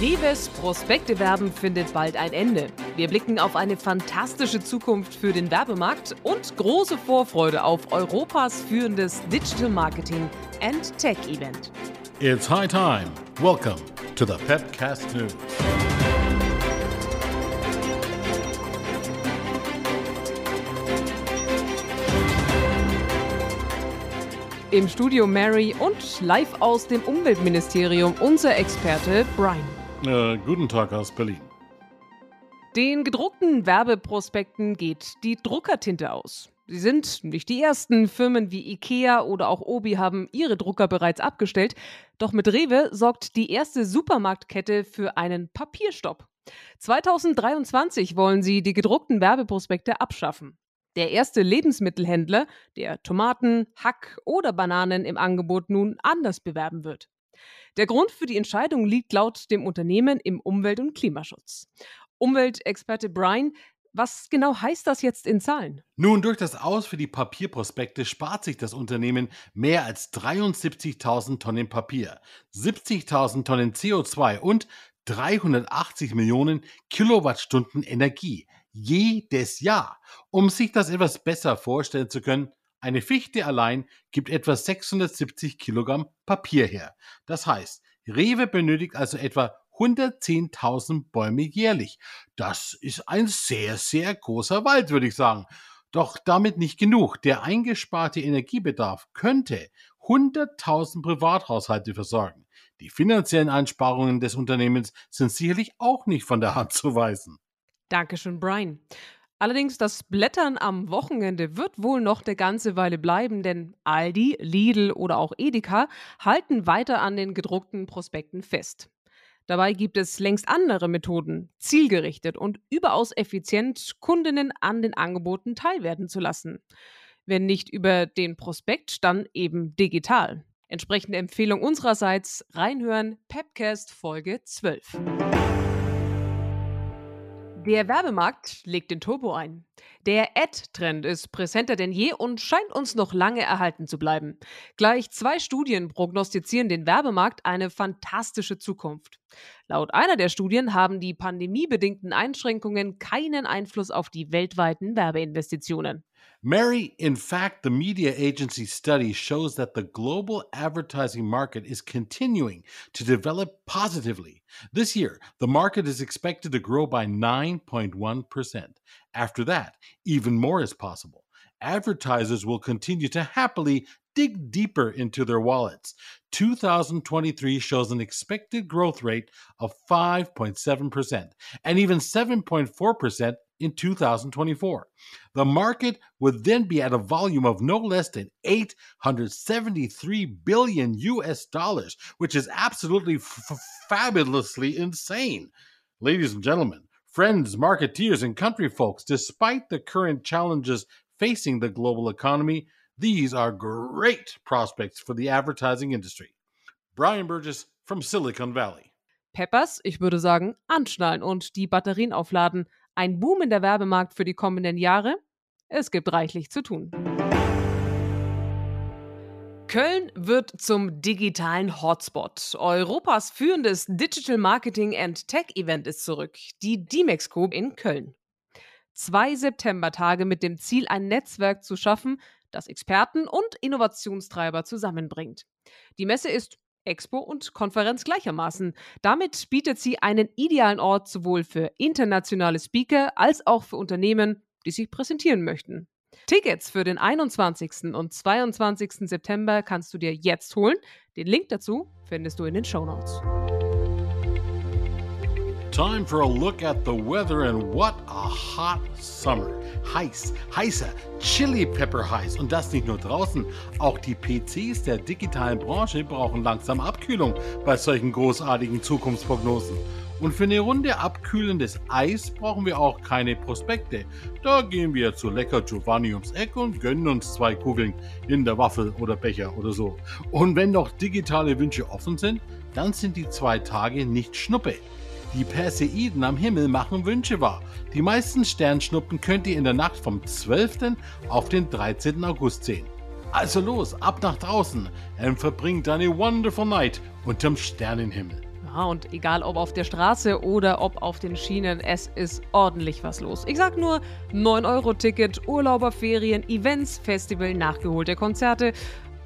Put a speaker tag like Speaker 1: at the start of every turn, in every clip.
Speaker 1: Reves Prospektewerben findet bald ein Ende. Wir blicken auf eine fantastische Zukunft für den Werbemarkt und große Vorfreude auf Europas führendes Digital Marketing and Tech Event.
Speaker 2: It's high time. Welcome to the Pepcast News.
Speaker 1: Im Studio Mary und live aus dem Umweltministerium unser Experte Brian.
Speaker 2: Äh, guten Tag aus Berlin.
Speaker 1: Den gedruckten Werbeprospekten geht die Druckertinte aus. Sie sind nicht die ersten. Firmen wie IKEA oder auch Obi haben ihre Drucker bereits abgestellt. Doch mit Rewe sorgt die erste Supermarktkette für einen Papierstopp. 2023 wollen sie die gedruckten Werbeprospekte abschaffen. Der erste Lebensmittelhändler, der Tomaten, Hack oder Bananen im Angebot nun anders bewerben wird. Der Grund für die Entscheidung liegt laut dem Unternehmen im Umwelt- und Klimaschutz. Umweltexperte Brian, was genau heißt das jetzt in Zahlen?
Speaker 2: Nun, durch das Aus für die Papierprospekte spart sich das Unternehmen mehr als 73.000 Tonnen Papier, 70.000 Tonnen CO2 und 380 Millionen Kilowattstunden Energie jedes Jahr. Um sich das etwas besser vorstellen zu können, eine Fichte allein gibt etwa 670 Kilogramm Papier her. Das heißt, Rewe benötigt also etwa 110.000 Bäume jährlich. Das ist ein sehr, sehr großer Wald, würde ich sagen. Doch damit nicht genug. Der eingesparte Energiebedarf könnte 100.000 Privathaushalte versorgen. Die finanziellen Einsparungen des Unternehmens sind sicherlich auch nicht von der Hand zu weisen.
Speaker 1: Dankeschön, Brian. Allerdings, das Blättern am Wochenende wird wohl noch eine ganze Weile bleiben, denn Aldi, Lidl oder auch Edeka halten weiter an den gedruckten Prospekten fest. Dabei gibt es längst andere Methoden, zielgerichtet und überaus effizient Kundinnen an den Angeboten teilwerden zu lassen. Wenn nicht über den Prospekt, dann eben digital. Entsprechende Empfehlung unsererseits reinhören, Pepcast Folge 12. Der Werbemarkt legt den Turbo ein. Der Ad-Trend ist präsenter denn je und scheint uns noch lange erhalten zu bleiben. Gleich zwei Studien prognostizieren den Werbemarkt eine fantastische Zukunft. Laut einer der Studien haben die pandemiebedingten Einschränkungen keinen Einfluss auf die weltweiten Werbeinvestitionen.
Speaker 2: Mary, in fact, the media agency study shows that the global advertising market is continuing to develop positively. This year, the market is expected to grow by 9.1%. After that, even more is possible. Advertisers will continue to happily dig deeper into their wallets. 2023 shows an expected growth rate of 5.7% and even 7.4% in 2024. The market would then be at a volume of no less than 873 billion US dollars, which is absolutely f- fabulously insane. Ladies and gentlemen, friends, marketeers, and country folks, despite the current challenges facing the global economy, these are great prospects for the advertising industry. Brian Burgess from Silicon Valley.
Speaker 1: Peppers, ich würde sagen, anschnallen und die Batterien aufladen. Ein Boom in der Werbemarkt für die kommenden Jahre? Es gibt reichlich zu tun. Köln wird zum digitalen Hotspot. Europas führendes Digital Marketing and Tech Event ist zurück, die DMEXCO in Köln. Zwei Septembertage mit dem Ziel, ein Netzwerk zu schaffen, das Experten und Innovationstreiber zusammenbringt. Die Messe ist Expo und Konferenz gleichermaßen. Damit bietet sie einen idealen Ort sowohl für internationale Speaker als auch für Unternehmen, die sich präsentieren möchten. Tickets für den 21. und 22. September kannst du dir jetzt holen. Den Link dazu findest du in den Show Notes.
Speaker 2: Time for a look at the weather and what a hot summer. Heiß, heißer, Chili Pepper heiß. Und das nicht nur draußen. Auch die PCs der digitalen Branche brauchen langsam Abkühlung bei solchen großartigen Zukunftsprognosen. Und für eine Runde abkühlendes Eis brauchen wir auch keine Prospekte. Da gehen wir zu Lecker Giovanni ums Eck und gönnen uns zwei Kugeln in der Waffel oder Becher oder so. Und wenn noch digitale Wünsche offen sind, dann sind die zwei Tage nicht Schnuppe. Die Perseiden am Himmel machen Wünsche wahr. Die meisten Sternschnuppen könnt ihr in der Nacht vom 12. auf den 13. August sehen. Also los, ab nach draußen und verbringt eine wonderful night unterm Sternenhimmel.
Speaker 1: Ja, und egal ob auf der Straße oder ob auf den Schienen, es ist ordentlich was los. Ich sag nur 9-Euro-Ticket, Urlauberferien, Events, Festival, nachgeholte Konzerte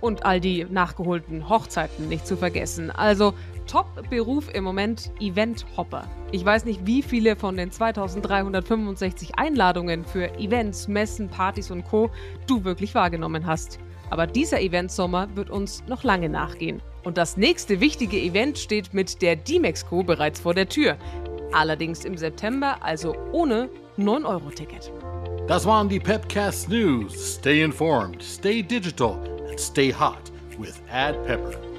Speaker 1: und all die nachgeholten Hochzeiten nicht zu vergessen. Also Top-Beruf im Moment Event-Hopper. Ich weiß nicht, wie viele von den 2365 Einladungen für Events, Messen, Partys und Co. du wirklich wahrgenommen hast. Aber dieser Event-Sommer wird uns noch lange nachgehen. Und das nächste wichtige Event steht mit der D-Mexco bereits vor der Tür. Allerdings im September, also ohne 9-Euro-Ticket.
Speaker 2: Das waren die Pepcast News. Stay informed, stay digital stay hot with Ad Pepper.